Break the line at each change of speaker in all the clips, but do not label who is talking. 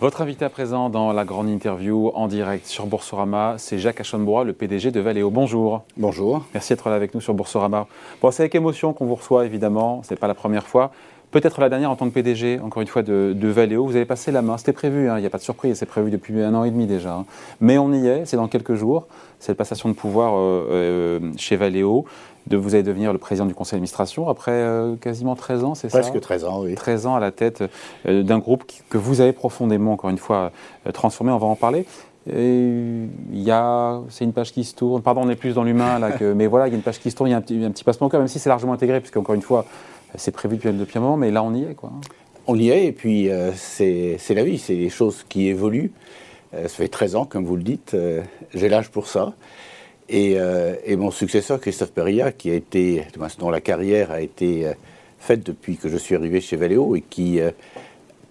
Votre invité à présent dans la grande interview en direct sur Boursorama, c'est Jacques Achonbois, le PDG de Valeo. Bonjour.
Bonjour.
Merci d'être là avec nous sur Boursorama. Bon, c'est avec émotion qu'on vous reçoit, évidemment. Ce n'est pas la première fois. Peut-être la dernière en tant que PDG, encore une fois, de, de Valeo. Vous avez passé la main. C'était prévu, hein. il n'y a pas de surprise. C'est prévu depuis un an et demi déjà. Hein. Mais on y est, c'est dans quelques jours. Cette passation de pouvoir euh, euh, chez Valeo. De, vous allez devenir le président du conseil d'administration après euh, quasiment 13 ans, c'est ça
Presque 13 ans, oui.
13 ans à la tête euh, d'un groupe qui, que vous avez profondément, encore une fois, euh, transformé. On va en parler. Il y a, c'est une page qui se tourne. Pardon, on est plus dans l'humain là, que, mais voilà, il y a une page qui se tourne. Il y a un petit, un petit passement au cœur, même si c'est largement intégré, puisque encore une fois, c'est prévu depuis, depuis un moment. Mais là, on y est, quoi.
On y est, et puis c'est, c'est la vie, c'est des choses qui évoluent. Ça fait 13 ans, comme vous le dites. j'ai l'âge pour ça. Et, euh, et mon successeur, Christophe Perilla, qui a été, dont la carrière a été euh, faite depuis que je suis arrivé chez Valeo et qui euh,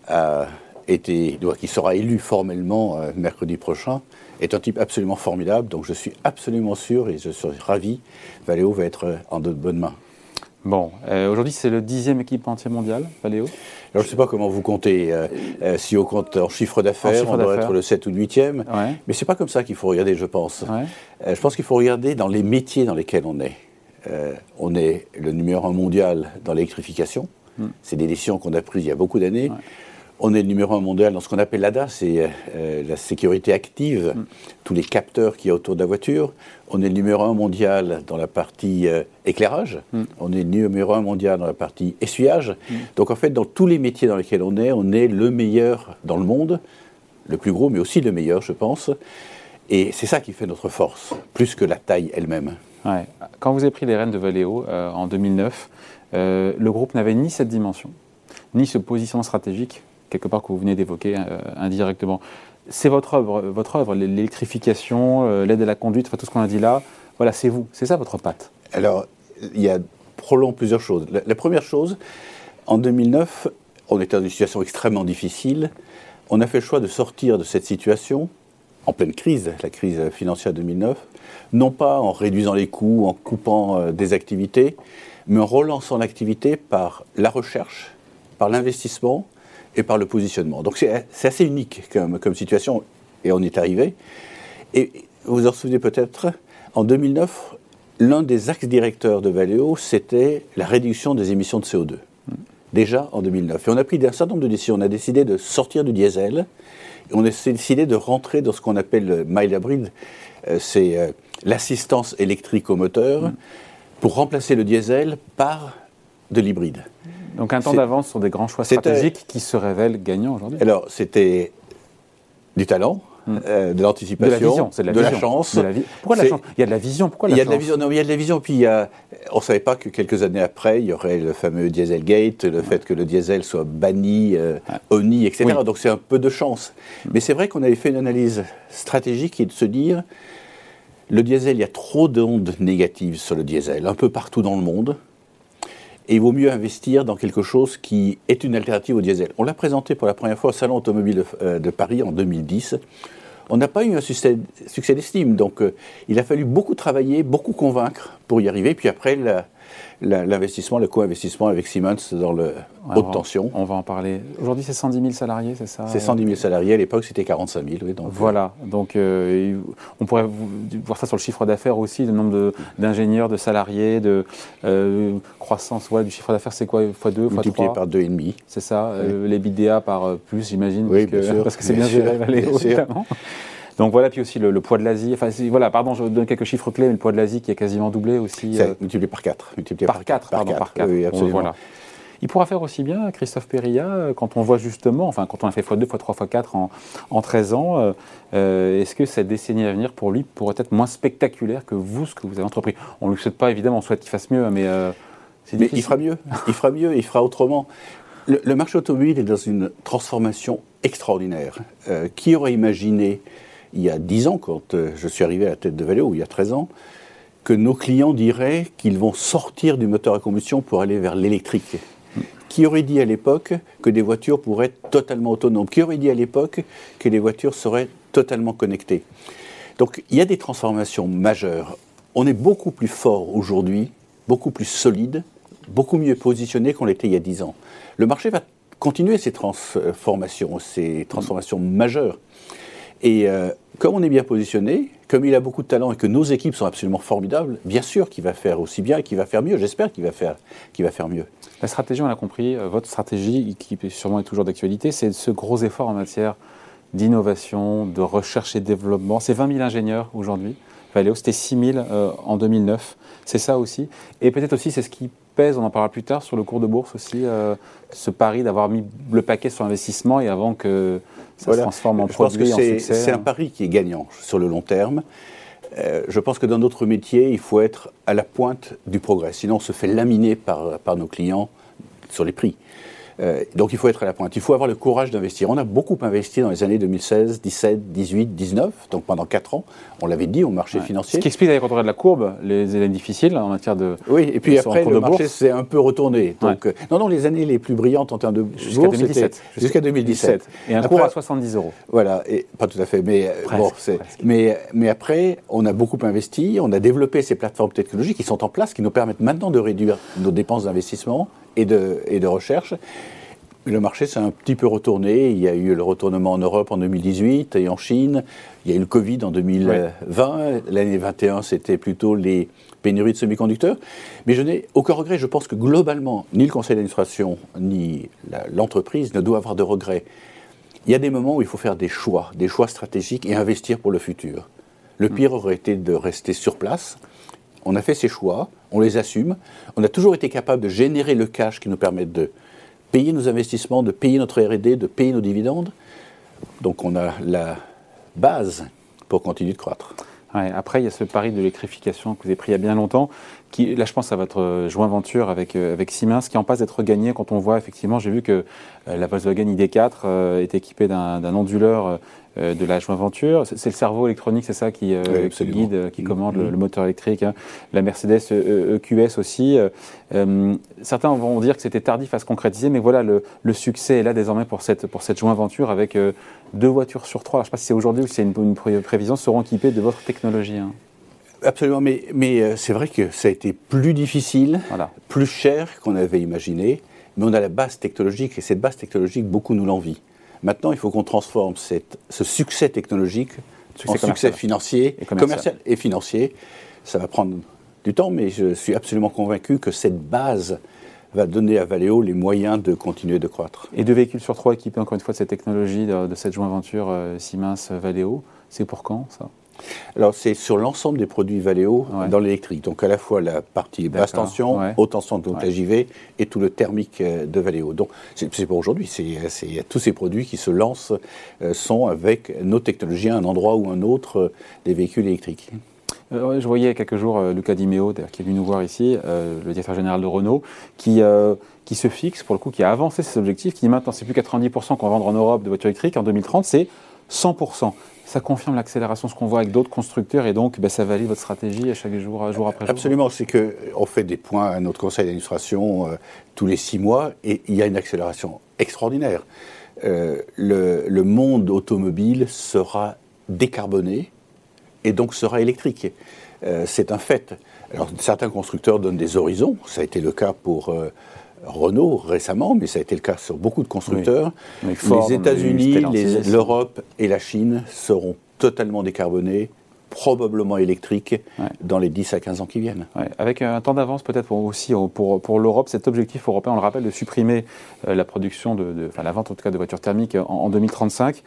a été, qui sera élu formellement mercredi prochain, est un type absolument formidable. Donc je suis absolument sûr et je suis ravi. Valeo va être en de bonnes mains.
Bon, euh, aujourd'hui, c'est le dixième équipementier mondial, Valeo.
Alors, je ne sais pas comment vous comptez, euh, euh, si on compte en chiffre d'affaires, on doit
d'affaires.
être le 7 ou le 8e.
Ouais.
Mais ce n'est pas comme ça qu'il faut regarder, je pense.
Ouais.
Je pense qu'il faut regarder dans les métiers dans lesquels on est. On est le numéro un mondial dans l'électrification. C'est des décisions qu'on a prises il y a beaucoup d'années. On est le numéro un mondial dans ce qu'on appelle l'ADA, c'est euh, euh, la sécurité active, tous les capteurs qu'il y a autour de la voiture. On est le numéro un mondial dans la partie euh, éclairage. On est le numéro un mondial dans la partie essuyage. Donc en fait, dans tous les métiers dans lesquels on est, on est le meilleur dans le monde, le plus gros, mais aussi le meilleur, je pense. Et c'est ça qui fait notre force, plus que la taille elle-même.
Ouais. Quand vous avez pris les rênes de Valeo euh, en 2009, euh, le groupe n'avait ni cette dimension, ni ce positionnement stratégique, quelque part que vous venez d'évoquer euh, indirectement. C'est votre œuvre, votre œuvre, l'électrification, euh, l'aide à la conduite, tout ce qu'on a dit là. Voilà, c'est vous, c'est ça votre patte.
Alors, il y a probablement plusieurs choses. La, première chose, en 2009, on était dans une situation extrêmement difficile. On a fait le choix de sortir de cette situation, en pleine crise, la crise financière de 2009, non pas en réduisant les coûts, en coupant euh, des activités, mais en relançant l'activité par la recherche, par l'investissement et par le positionnement. Donc c'est assez unique comme, comme situation, et on y est arrivé. Et vous vous en souvenez peut-être, en 2009, l'un des axes directeurs de Valeo, c'était la réduction des émissions de CO2. Déjà en 2009. Et on a pris un certain nombre de décisions. On a décidé de sortir du diesel. Et on a décidé de rentrer dans ce qu'on appelle le mild hybrid. Euh, C'est euh, l'assistance électrique au moteur pour remplacer le diesel par de l'hybride.
Donc un temps d'avance sur des grands choix stratégiques qui se révèlent gagnants aujourd'hui.
Alors, c'était du talent, euh, de
De
l'anticipation,
la vision, c'est de la
chance.
De la vi- Pourquoi la chance? Il y a de la vision, pourquoi
Il
la
y a de la
chance?
vision, non, il y a de la vision. Puis il y a, on ne savait pas que quelques années après, il y aurait le fameux Dieselgate, le fait que le diesel soit banni, euh, honni, etc.
Oui.
Donc c'est un peu de chance. Mais c'est vrai qu'on avait fait une analyse stratégique et de se dire, le diesel, il y a trop d'ondes négatives sur le diesel, un peu partout dans le monde. Et il vaut mieux investir dans quelque chose qui est une alternative au diesel. On l'a présenté pour la première fois au Salon automobile de, euh, Paris en 2010. On n'a pas eu un succès, d'estime, donc euh, il a fallu beaucoup travailler, beaucoup convaincre pour y arriver. Puis après, l'investissement, le co-investissement avec Siemens dans le
Ouais,
haute
on va-
tension.
On va en parler. Aujourd'hui, c'est 110 000 salariés, c'est ça
C'est 110 000 salariés, à l'époque c'était 45 000. Oui, donc, euh,
Voilà, donc euh, on pourrait voir ça sur le chiffre d'affaires aussi, le nombre d'ingénieurs, de, salariés, de euh, croissance ouais, du chiffre d'affaires, c'est quoi x2,
multiplié
x3
par 2,5.
C'est ça, euh, les l'EBITDA par euh, plus, j'imagine,
Oui,
parce,
sûr,
parce que c'est
bien
bien,
sûr,
géré, Valéo,
bien sûr.
Donc voilà, puis aussi le, le poids de l'Asie. Enfin, voilà, pardon, je donne quelques chiffres clés, mais le poids de l'Asie qui a quasiment doublé aussi. Euh,
multiplié par 4. Multiplié
par 4, pardon, par 4.
Oui, absolument.
voilà. Il pourra faire aussi bien, Christophe Perilla, euh, quand on voit justement, enfin, quand on a fait x2, x3, x4 en, en 13 ans, euh, est-ce que cette décennie à venir, pour lui, pourrait être moins spectaculaire que vous, ce que vous avez entrepris? On ne lui souhaite pas, évidemment, on souhaite qu'il fasse mieux, mais euh,
Mais il fera mieux, il fera mieux, il fera autrement. Le, le marché automobile est dans une transformation extraordinaire. Euh, qui aurait imaginé, il y a 10 ans, quand euh, je suis arrivé à la tête de Valeo, ou il y a 13 ans, que nos clients diraient qu'ils vont sortir du moteur à combustion pour aller vers l'électrique Qui aurait dit à l'époque que des voitures pourraient être totalement autonomes? Qui aurait dit à l'époque que les voitures seraient totalement connectées? Donc il y a des transformations majeures. On est beaucoup plus fort aujourd'hui, beaucoup plus solide, beaucoup mieux positionné qu'on l'était il y a 10 ans. Le marché va continuer ces transformations, ces transformations majeures. Et euh, comme on est bien positionné, comme il a beaucoup de talent et que nos équipes sont absolument formidables, bien sûr qu'il va faire aussi bien et qu'il va faire mieux. J'espère qu'il va faire, qu'il va faire mieux.
La stratégie, on l'a compris, euh, votre stratégie, qui sûrement est toujours d'actualité, c'est ce gros effort en matière d'innovation, de recherche et développement. C'est 20 000 ingénieurs aujourd'hui. Valéo, c'était 6 000 euh, en 2009. C'est ça aussi. Et peut-être aussi, c'est ce qui pèse, on en parlera plus tard, sur le cours de bourse aussi, ce pari d'avoir mis le paquet sur l'investissement et avant que ça se transforme en je pense que
C'est un hein. pari qui est gagnant sur le long terme. Euh, je pense que dans notre métier, il faut être à la pointe du progrès. Sinon, on se fait laminer par, par nos clients sur les prix. Euh, donc il faut être à la pointe. Il faut avoir le courage d'investir. On a beaucoup investi dans les années 2016, 17, 18, 19, donc pendant 4 ans. On l'avait dit au marché financier.
Ce qui explique d'ailleurs quand on regarde la courbe, les années difficiles en matière de.
Oui, et puis après, le marché s'est un peu retourné. Donc, euh, non, non, les années les plus brillantes en termes de
jusqu'à 2017.
Jusqu'à 2017.
Et un cours à 70 euros.
Voilà, et pas tout à fait, mais euh, bon, mais mais après, on a beaucoup investi, on a développé ces plateformes technologiques qui sont en place, qui nous permettent maintenant de réduire nos dépenses d'investissement et de recherche. Le marché s'est un petit peu retourné. Il y a eu le retournement en Europe en 2018 et en Chine. Il y a eu le Covid en 2020. L'année 21, c'était plutôt les pénuries de semi-conducteurs. Mais je n'ai aucun regret. Je pense que globalement, ni le conseil d'administration, ni l'entreprise ne doivent avoir de regrets. Il y a des moments où il faut faire des choix, des choix stratégiques et investir pour le futur. Le pire aurait été de rester sur place. On a fait ces choix, on les assume. On a toujours été capable de générer le cash qui nous permette de payer nos investissements, de payer notre RD, de payer nos dividendes. Donc on a la base pour continuer de croître.
après, il y a ce pari de l'électrification que vous avez pris il y a bien longtemps. Qui, là, je pense à votre joint venture avec, euh, avec Siemens, qui en passe d'être gagné quand on voit, effectivement, j'ai vu que euh, la Volkswagen ID4 euh, est équipée d'un onduleur euh, de la joint venture. C'est le cerveau électronique, c'est ça qui, euh, guide, euh, qui commande le, mm-hmm. moteur électrique. Hein. La Mercedes EQS e aussi. certains vont dire que c'était tardif à se concrétiser, mais voilà, le, succès est là désormais pour cette, pour cette joint venture avec deux voitures sur trois. je ne sais pas si c'est aujourd'hui ou si c'est une, prévision, seront équipées de votre technologie. Hein.
Absolument, mais, mais c'est vrai que ça a été plus difficile, plus cher qu'on avait imaginé, mais on a la base technologique et cette base technologique, beaucoup nous l'envient. Maintenant, il faut qu'on transforme ce succès technologique en succès financier, commercial. et financier. Ça va prendre du temps, mais je suis absolument convaincu que cette base va donner à Valeo les moyens de continuer de croître.
Et deux véhicules sur trois équipés encore une fois de cette technologie, de, cette joint venture euh, Siemens-Valeo, c'est pour quand ça?
Alors, c'est sur l'ensemble des produits Valeo dans l'électrique. Donc, à la fois la partie basse tension, haute tension, donc la JV, et tout le thermique euh, de Valeo. Donc, c'est pour aujourd'hui. C'est tous ces produits qui se lancent euh, sont avec nos technologies à un endroit ou un autre euh, des véhicules électriques.
je voyais il y a quelques jours Luca Di Meo, qui est venu nous voir ici, le directeur général de Renault, qui, qui se fixe, pour le coup, qui a avancé ses objectifs, qui dit maintenant, c'est plus 90% qu'on va vendre en Europe de voitures électriques, en 2030, c'est 100% ça confirme l'accélération, ce qu'on voit avec d'autres constructeurs, et donc ben, ça valide votre stratégie à chaque jour, jour après jour.
Absolument, c'est qu'on fait des points à notre conseil d'administration euh, tous les six mois, et il y a une accélération extraordinaire. Euh, le, monde automobile sera décarboné, et donc sera électrique. Euh, c'est un fait. Alors certains constructeurs donnent des horizons, ça a été le cas pour Renault récemment, mais ça a été le cas sur beaucoup de constructeurs. les États-Unis, l'Europe et la Chine seront totalement décarbonés, probablement électriques, dans les 10 à 15 ans qui viennent.
Avec un temps d'avance peut-être aussi pour, pour l'Europe, cet objectif européen, on le rappelle, de supprimer euh, la production, de, enfin la vente en tout cas de voitures thermiques en 2035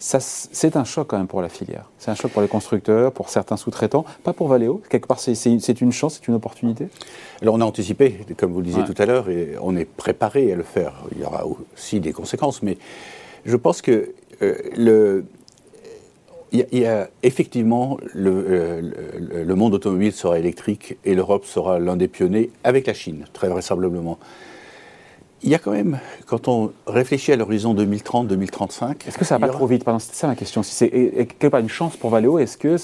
c'est un choc quand même pour la filière. C'est un choc pour les constructeurs, pour certains sous-traitants, pas pour Valeo. Quelque part, c'est une chance, c'est une opportunité.
Alors on a anticipé, comme vous le disiez tout à l'heure, et on est préparé à le faire. Il y aura aussi des conséquences, mais je pense que euh, le, il y, a, effectivement euh, le, le, monde automobile sera électrique et l'Europe sera l'un des pionniers avec la Chine, très vraisemblablement il y a quand même, quand on réfléchit à l'horizon 2030-2035.
Est-ce que ça va pas trop vite? C'est ça ma question. Si c'est quelque part une chance pour Valeo, est-ce que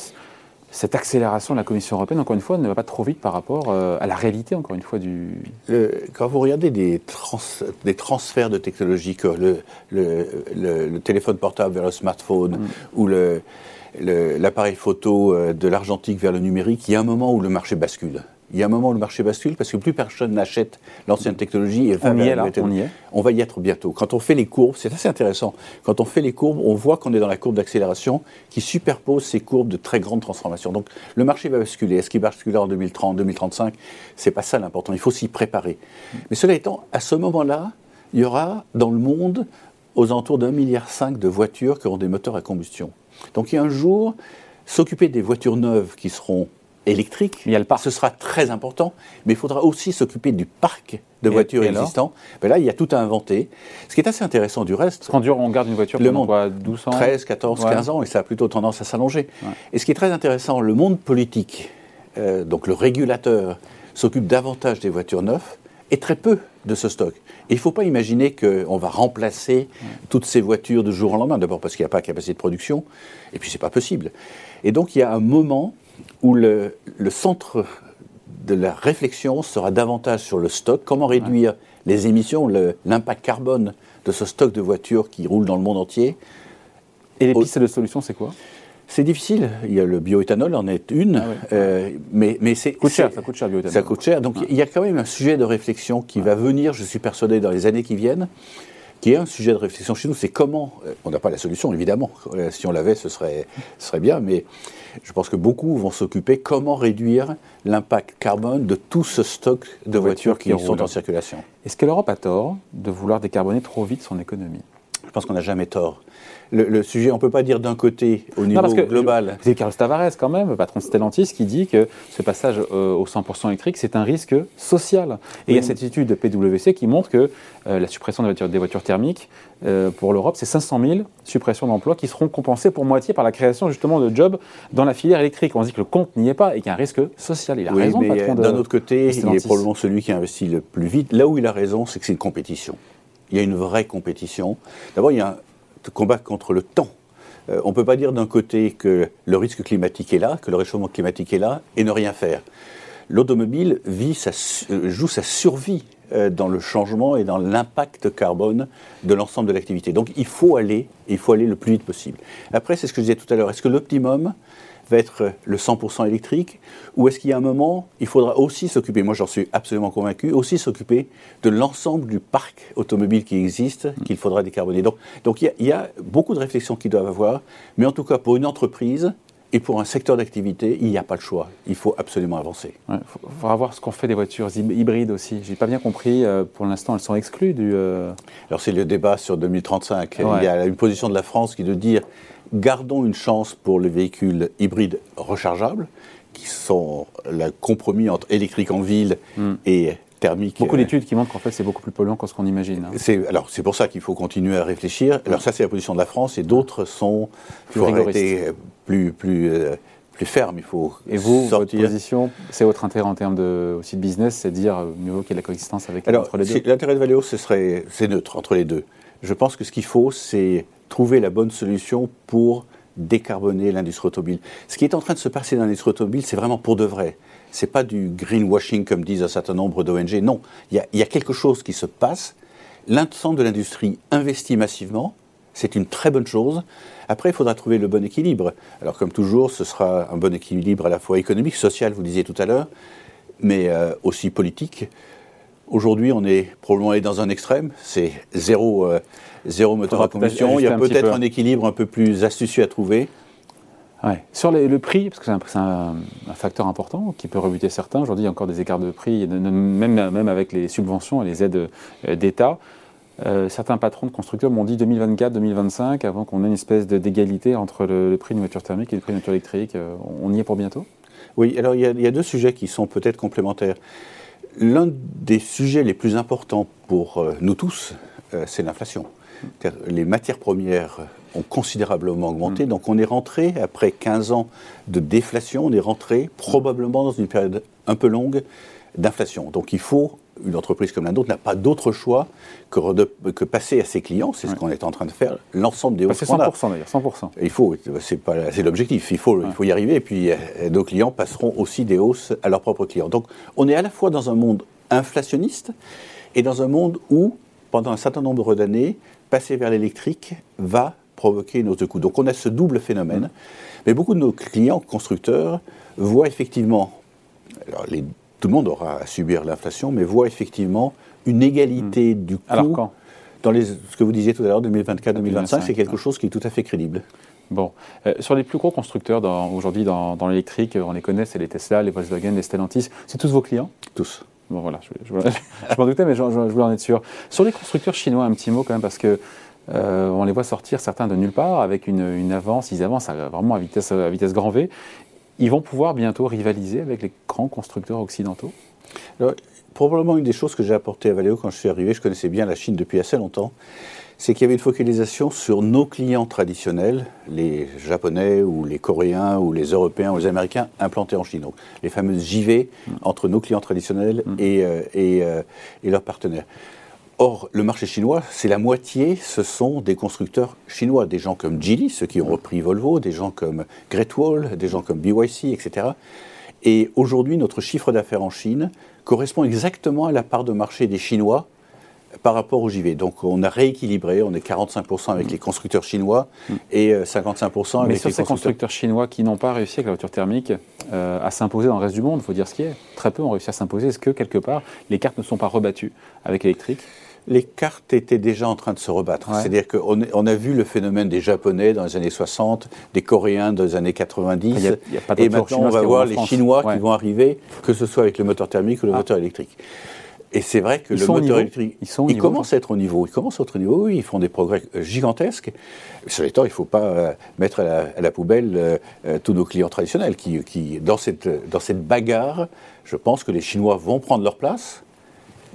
cette accélération de la Commission européenne, encore une fois, ne va pas trop vite par rapport euh, à la réalité, encore une fois, du.
quand vous regardez des, des transferts de technologie, comme le, téléphone portable vers le smartphone mm. ou l'appareil photo euh, de l'argentique vers le numérique, il y a un moment où le marché bascule. Il y a un moment où le marché bascule parce que plus personne n'achète l'ancienne technologie et va
On y est là, on y est.
On va y être bientôt. Quand on fait les courbes, c'est assez intéressant. Quand on fait les courbes, on voit qu'on est dans la courbe d'accélération qui superpose ces courbes de très grande transformation. Donc le marché va basculer. Est-ce qu'il basculera en 2030, 2035 C'est pas ça l'important. Il faut s'y préparer. Mais cela étant, à ce moment-là, il y aura dans le monde aux alentours d'un milliard cinq de voitures qui auront des moteurs à combustion. Donc il y a un jour, s'occuper des voitures neuves qui seront électriques,
Il y a le parc.
ce sera très important, mais il faudra aussi s'occuper du parc de
Et-
voitures
et
existants. Ben là, il y a tout à inventer. Ce qui est assez intéressant du reste,
Quand on garde une voiture
Le
pendant
monde.
quoi, 12 ans?
13, 14,
Ouais.
15 ans, et ça a plutôt tendance à s'allonger.
Ouais.
Et ce qui est très intéressant, le monde politique, euh, donc le régulateur, s'occupe davantage des voitures neuves et très peu de ce stock. Et il ne faut pas imaginer qu'on va remplacer toutes ces voitures de jour au lendemain. D'abord parce qu'il n'y a pas capacité de production, et puis c'est pas possible. Et donc il y a un moment où le, le centre de la réflexion sera davantage sur le stock, comment réduire les émissions, le- l'impact carbone de ce stock de voitures qui roule dans le monde entier,
Et les pistes de solution, c'est quoi?
C'est difficile. Il y a le bioéthanol, en est une.
Ah ouais.
Euh, mais mais c'est
Ça ça coûte cher, le bioéthanol.
Ça coûte cher. Donc il y a quand même un sujet de réflexion qui va venir, je suis persuadé, dans les années qui viennent, qui est un sujet de réflexion chez nous. C'est comment. euh, On n'a pas la solution, évidemment. Euh, Si on l'avait, ce serait, ce serait bien. Mais je pense que beaucoup vont s'occuper comment réduire l'impact carbone de tout ce stock de
voitures
voitures qui,
qui
sont en circulation.
Est-ce que l'Europe a tort de vouloir décarboner trop vite son économie?
Je pense qu'on n'a jamais tort. Le, le sujet, on ne peut pas dire d'un côté, au niveau
parce que
global.
C'est Carlos Tavares, quand même, patron de Stellantis, qui dit que ce passage euh, au 100% électrique, c'est un risque social. Et il y a cette étude de PwC qui montre que euh, la suppression des voitures, des voitures thermiques, euh, pour l'Europe, c'est 500 000 suppressions d'emplois qui seront compensées pour moitié par la création justement de jobs dans la filière électrique. On se dit que le compte n'y est pas et qu'il y a un risque social. Il a
Oui,
raison,
mais
patron de
d'un autre côté, il est probablement celui qui investit le plus vite. Là où il a raison, c'est que c'est une compétition. Il y a une vraie compétition. D'abord, il y a un combat contre le temps. Euh, on ne peut pas dire d'un côté que le risque climatique est là, que le réchauffement climatique est là, et ne rien faire. L'automobile euh, joue sa survie euh, dans le changement et dans l'impact carbone de l'ensemble de l'activité. Donc il faut aller, il faut aller le plus vite possible. Après, c'est ce que je disais tout à l'heure. Est-ce que l'optimum va être le 100% électrique ou est-ce qu'il y a un moment, il faudra aussi s'occuper, moi j'en suis absolument convaincu, aussi s'occuper de l'ensemble du parc automobile qui existe, qu'il faudra décarboner. Donc, donc il, y a, il y a beaucoup de réflexions qui doivent avoir, mais en tout cas pour une entreprise et pour un secteur d'activité, il n'y a pas le choix. Il faut absolument avancer.
Il faudra voir ce qu'on fait des voitures hyb- hybrides aussi. J'ai pas bien compris. euh, pour l'instant, elles sont exclues du. euh,
Alors c'est le débat sur 2035.
Ouais.
Il y a une position de la France qui est de dire gardons une chance pour les véhicules hybrides rechargeables, qui sont le compromis entre électrique en ville et thermique.
Hmm. Beaucoup
euh,
d'études qui montrent qu'en fait, c'est beaucoup plus polluant que ce qu'on imagine. hein.
C'est, alors, c'est pour ça qu'il faut continuer à réfléchir. Alors, ça, c'est la position de la France, et d'autres sont
Plus rigoristes.
plus, plus, euh, plus fermes. Il faut
Et vous, votre position, c'est votre intérêt en termes de, aussi de business, c'est de dire euh, mieux vaut qu'il y ait de la coexistence avec
Alors,
entre les deux.
c'est- l'intérêt de Valeo, ce serait, c'est neutre entre les deux. Je pense que ce qu'il faut, c'est trouver la bonne solution pour décarboner l'industrie automobile. Ce qui est en train de se passer dans l'industrie automobile, c'est vraiment pour de vrai. C'est pas du greenwashing comme disent un certain nombre d'ONG. Non, il y a, quelque chose qui se passe. L'ensemble de l'industrie investit massivement. C'est une très bonne chose. Après, il faudra trouver le bon équilibre. Alors, comme toujours, ce sera un bon équilibre à la fois économique, social, vous le disiez tout à l'heure, mais euh, aussi politique. Aujourd'hui, on est probablement allé dans un extrême, c'est zéro, euh, zéro moteur à combustion. Il y a peut-être
peu.
un équilibre un peu plus astucieux à trouver.
Ouais. Sur les- le prix, parce que c'est un, facteur important qui peut rebuter certains. Aujourd'hui, il y a encore des écarts de prix, même, même avec les subventions et les aides euh, d'État. Euh, certains patrons de constructeurs m'ont dit 2024-2025, avant qu'on ait une espèce d'égalité entre le, le prix d'une voiture thermique et le prix d'une voiture électrique. Euh, on y est pour bientôt?
Oui, alors il y a, il y a deux sujets qui sont peut-être complémentaires. L'un des sujets les plus importants pour euh, nous tous, euh, c'est l'inflation. Les matières premières ont considérablement augmenté, donc on est rentré, après 15 ans de déflation, on est rentré probablement dans une période un peu longue d'inflation. Donc il faut, une entreprise comme la nôtre n'a pas d'autre choix que, rede- que passer à ses clients, c'est ce qu'on est en train de faire, l'ensemble des hausses
C'est
qu'on a.
100% d'ailleurs, 100%.
Il faut, c'est l'objectif. Il faut, il faut y arriver. Et puis, euh, nos clients passeront aussi des hausses à leurs propres clients. Donc, on est à la fois dans un monde inflationniste et dans un monde où, pendant un certain nombre d'années, passer vers l'électrique va provoquer une hausse de coûts. Donc, on a ce double phénomène. Mais beaucoup de nos clients constructeurs voient effectivement alors, les tout le monde aura à subir l'inflation, mais voit effectivement une égalité
Hmm.
du coût.
Alors quand
Dans les, ce que vous disiez tout à l'heure, 2024-2025, c'est quelque chose qui est tout à fait crédible.
Bon, Euh, sur les plus gros constructeurs aujourd'hui dans, dans l'électrique, on les connaît, c'est les Tesla, les Volkswagen, les Stellantis. C'est tous vos clients?
Tous.
Bon voilà, je, je- je m'en doutais, mais je, voulais en être sûr. Sur les constructeurs chinois, un petit mot quand même, parce que euh, on les voit sortir certains de nulle part avec une, une avance, ils avancent à- vraiment à vitesse, à vitesse grand V. Ils vont pouvoir bientôt rivaliser avec les grands constructeurs occidentaux.
Alors, probablement une des choses que j'ai apporté à Valeo quand je suis arrivé, je connaissais bien la Chine depuis assez longtemps, c'est qu'il y avait une focalisation sur nos clients traditionnels, les Japonais ou les Coréens ou les Européens ou les Américains implantés en Chine. Donc, les fameuses JV entre nos clients traditionnels et, euh, et, euh, et leurs partenaires. Or, le marché chinois, c'est la moitié, ce sont des constructeurs chinois, des gens comme Geely, ceux qui ont repris Volvo, des gens comme Great Wall, des gens comme BYC, etc. Et aujourd'hui, notre chiffre d'affaires en Chine correspond exactement à la part de marché des Chinois par rapport au JV. Donc on a rééquilibré, on est 45% avec les constructeurs chinois et euh, 55% avec
Mais
les
sur ces
constructeurs.
constructeurs chinois qui n'ont pas réussi avec la voiture thermique euh, à s'imposer dans le reste du monde, il faut dire ce qui est. Très peu ont réussi à s'imposer. Est-ce que quelque part, les cartes ne sont pas rebattues avec l'électrique?
Les cartes étaient déjà en train de se rebattre.
Ouais.
C'est-à-dire qu'on on a vu le phénomène des Japonais dans les années 60, des Coréens dans les années 90.
Il y a- il y a pas
et maintenant, on va voir les
France.
Chinois
Ouais.
qui vont arriver, que ce soit avec le moteur thermique ou le
Ah.
moteur électrique. Et c'est vrai que
Ils
le moteur électrique,
Ils sont niveau,
commencent à être au niveau. Ils commencent à être au niveau. Oui, ils font des progrès euh, gigantesques. Sur les temps, il ne faut pas euh, mettre à la, à la poubelle euh, tous nos clients traditionnels qui, qui, dans cette dans cette bagarre, je pense que les Chinois vont prendre leur place,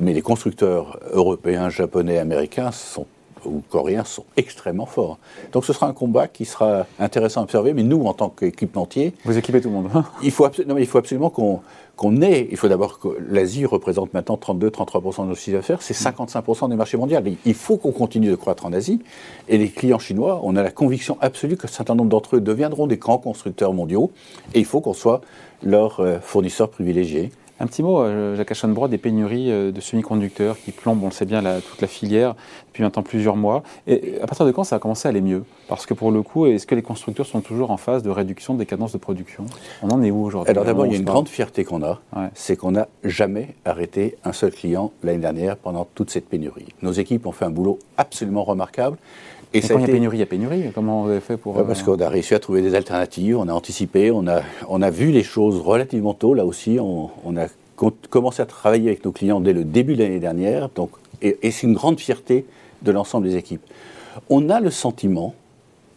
mais les constructeurs européens, japonais, américains sont ou coréens sont extrêmement forts. Donc ce sera un combat qui sera intéressant à observer, mais nous, en tant qu'équipementier,
Vous équipez tout le monde.
il faut, abso- non, mais il faut absolument qu'on qu'on ait, il faut d'abord que l'Asie représente maintenant 32-33% de nos chiffres d'affaires, c'est 55% des marchés mondiaux. Il- Il faut qu'on continue de croître en Asie. Et les clients chinois, on a la conviction absolue qu'un certain nombre d'entre eux deviendront des grands constructeurs mondiaux. Et il faut qu'on soit leur euh, fournisseur privilégié.
Un petit mot, euh, Jacques Aschenbroich, des pénuries euh, de semi-conducteurs qui plombent, on le sait bien, la- toute la filière depuis maintenant plusieurs mois. Et à partir de quand ça a commencé à aller mieux? Parce que pour le coup, est-ce que les constructeurs sont toujours en phase de réduction des cadences de production? On en est où aujourd'hui?
Alors d'abord, il y a une grande fierté qu'on a,
Ouais.
c'est qu'on n'a jamais arrêté un seul client l'année dernière pendant toute cette pénurie. Nos équipes ont fait un boulot absolument remarquable. Et ça
quand il y a pénurie, il y a pénurie. Comment vous avez fait pour...
Parce
euh,
qu'on a réussi à trouver des alternatives, on a anticipé, on a, on a vu les choses relativement tôt. Là aussi, on, on a com- commencé à travailler avec nos clients dès le début de l'année dernière. Donc, et et c'est une grande fierté de l'ensemble des équipes. On a le sentiment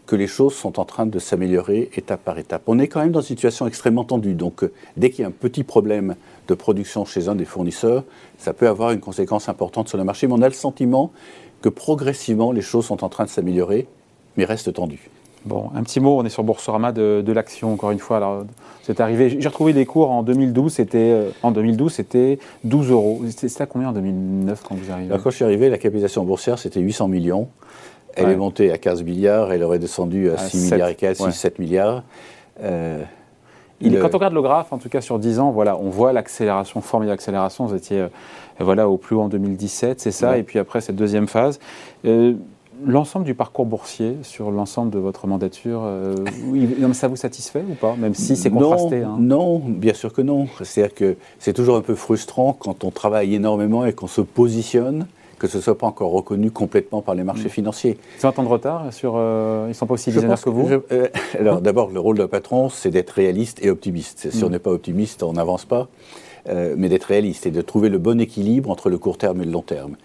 que les choses sont en train de s'améliorer étape par étape. On est quand même dans une situation extrêmement tendue. Donc, euh, dès qu'il y a un petit problème de production chez un des fournisseurs, ça peut avoir une conséquence importante sur le marché. Mais on a le sentiment que progressivement, les choses sont en train de s'améliorer, mais restent tendues.
Bon, un petit mot, on est sur Boursorama de, de l'action, encore une fois. Alors, c'est arrivé, j'ai retrouvé des cours en 2012, c'était, euh, en 2012, c'était 12 euros. C'était à combien en 2009 quand vous arrivez?
Alors, quand je suis arrivé, la capitalisation boursière, c'était 800 millions. Elle
Ouais.
est montée à 15 milliards, elle aurait descendu à
À
6
sept,
milliards et quelques,
ouais.
6-7 milliards. Euh,
Il Quand on regarde le graphe, en tout cas sur 10 ans, voilà, on voit l'accélération, formidable accélération. Vous étiez euh, voilà, au plus haut en 2017, c'est ça,
Ouais.
et puis après cette deuxième phase. Euh, L'ensemble du parcours boursier sur l'ensemble de votre mandature, euh, ça vous satisfait ou pas Même si c'est contrasté.
Non,
hein.
non, bien sûr que non. C'est-à-dire que c'est toujours un peu frustrant quand on travaille énormément et qu'on se positionne, que ce ne soit pas encore reconnu complètement par les marchés
Mm.
financiers.
Ils ont un temps de retard sur. euh, ils ne sont pas aussi visionnaires que vous
je- euh, alors d'abord, le rôle d'un patron, c'est d'être réaliste et optimiste. Si
Mm.
on n'est pas optimiste, on n'avance pas. Euh, mais d'être réaliste et de trouver le bon équilibre entre le court terme et le long terme.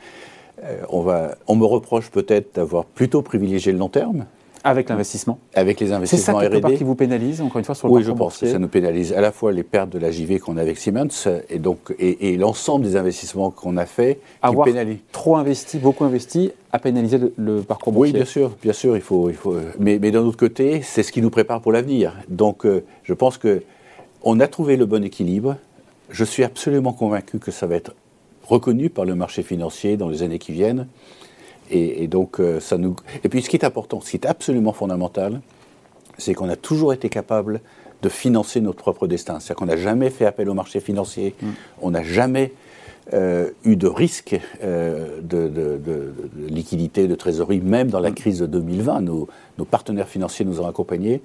Euh, on, va, on me reproche peut-être d'avoir plutôt privilégié le long terme
Avec l'investissement.
avec les
C'est ça
investissements
quelque part
R&D.
qui vous pénalise, encore une fois, sur le
Oui, je pense que ça nous pénalise à la fois les pertes de la JV qu'on a avec Siemens et donc et, et l'ensemble des investissements qu'on a fait qui
Avoir
pénalisent.
trop investi, beaucoup investi, à pénaliser le, le parcours
Oui,
boursier.
bien sûr, bien sûr, il faut, il faut. Mais, mais d'un autre côté, c'est ce qui nous prépare pour l'avenir. Donc, euh, je pense que on a trouvé le bon équilibre. Je suis absolument convaincu que ça va être reconnu par le marché financier dans les années qui viennent. Et, et donc, euh, ça nous. Et puis, ce qui est important, ce qui est absolument fondamental, c'est qu'on a toujours été capable de financer notre propre destin. C'est-à-dire qu'on n'a jamais fait appel au marché financier, on n'a jamais euh, eu de risque euh, de, de- de- de liquidité, de trésorerie, même dans la crise de 2020. Nos, nos partenaires financiers nous ont accompagnés.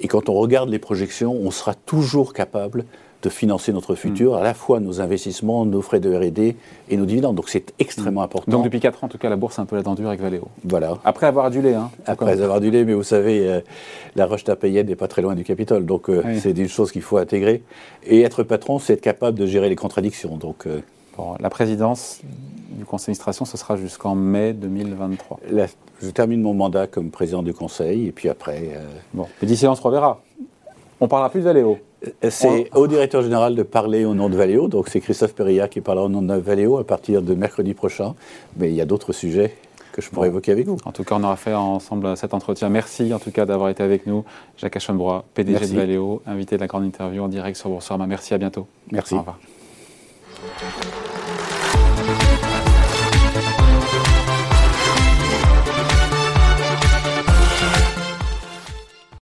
Et quand on regarde les projections, on sera toujours capable de financer notre futur,
Mm.
à la fois nos investissements, nos frais de R&D et nos dividendes. Donc c'est extrêmement important.
Mm. Donc depuis 4 ans, en tout cas, la bourse est un peu la dure avec Valeo.
voilà.
Après avoir adulé, hein.
Après avoir du lait, mais vous savez, euh, la roche tapayenne n'est pas très loin du Capitole. Donc euh,
Oui.
c'est des choses qu'il faut intégrer. Et être patron, c'est être capable de gérer les contradictions. Donc euh,
Bon, la présidence du conseil d'administration, ce sera jusqu'en mai 2023.
là, je termine mon mandat comme président du conseil. Et puis après, euh,
Bon, mais d'ici là, on se reverra. On parlera plus de Valeo.
c'est au directeur général de parler au nom de Valeo. Donc c'est Christophe Perilla qui parlera au nom de Valeo à partir de mercredi prochain. Mais il y a d'autres sujets que je pourrais évoquer avec vous.
En tout cas, on aura fait ensemble cet entretien. Merci en tout cas d'avoir été avec nous. Jacques Aschenbrois, PDG
Merci.
de Valeo, invité de la grande interview en direct sur Boursorama. Merci, à bientôt.
Merci.
Au revoir.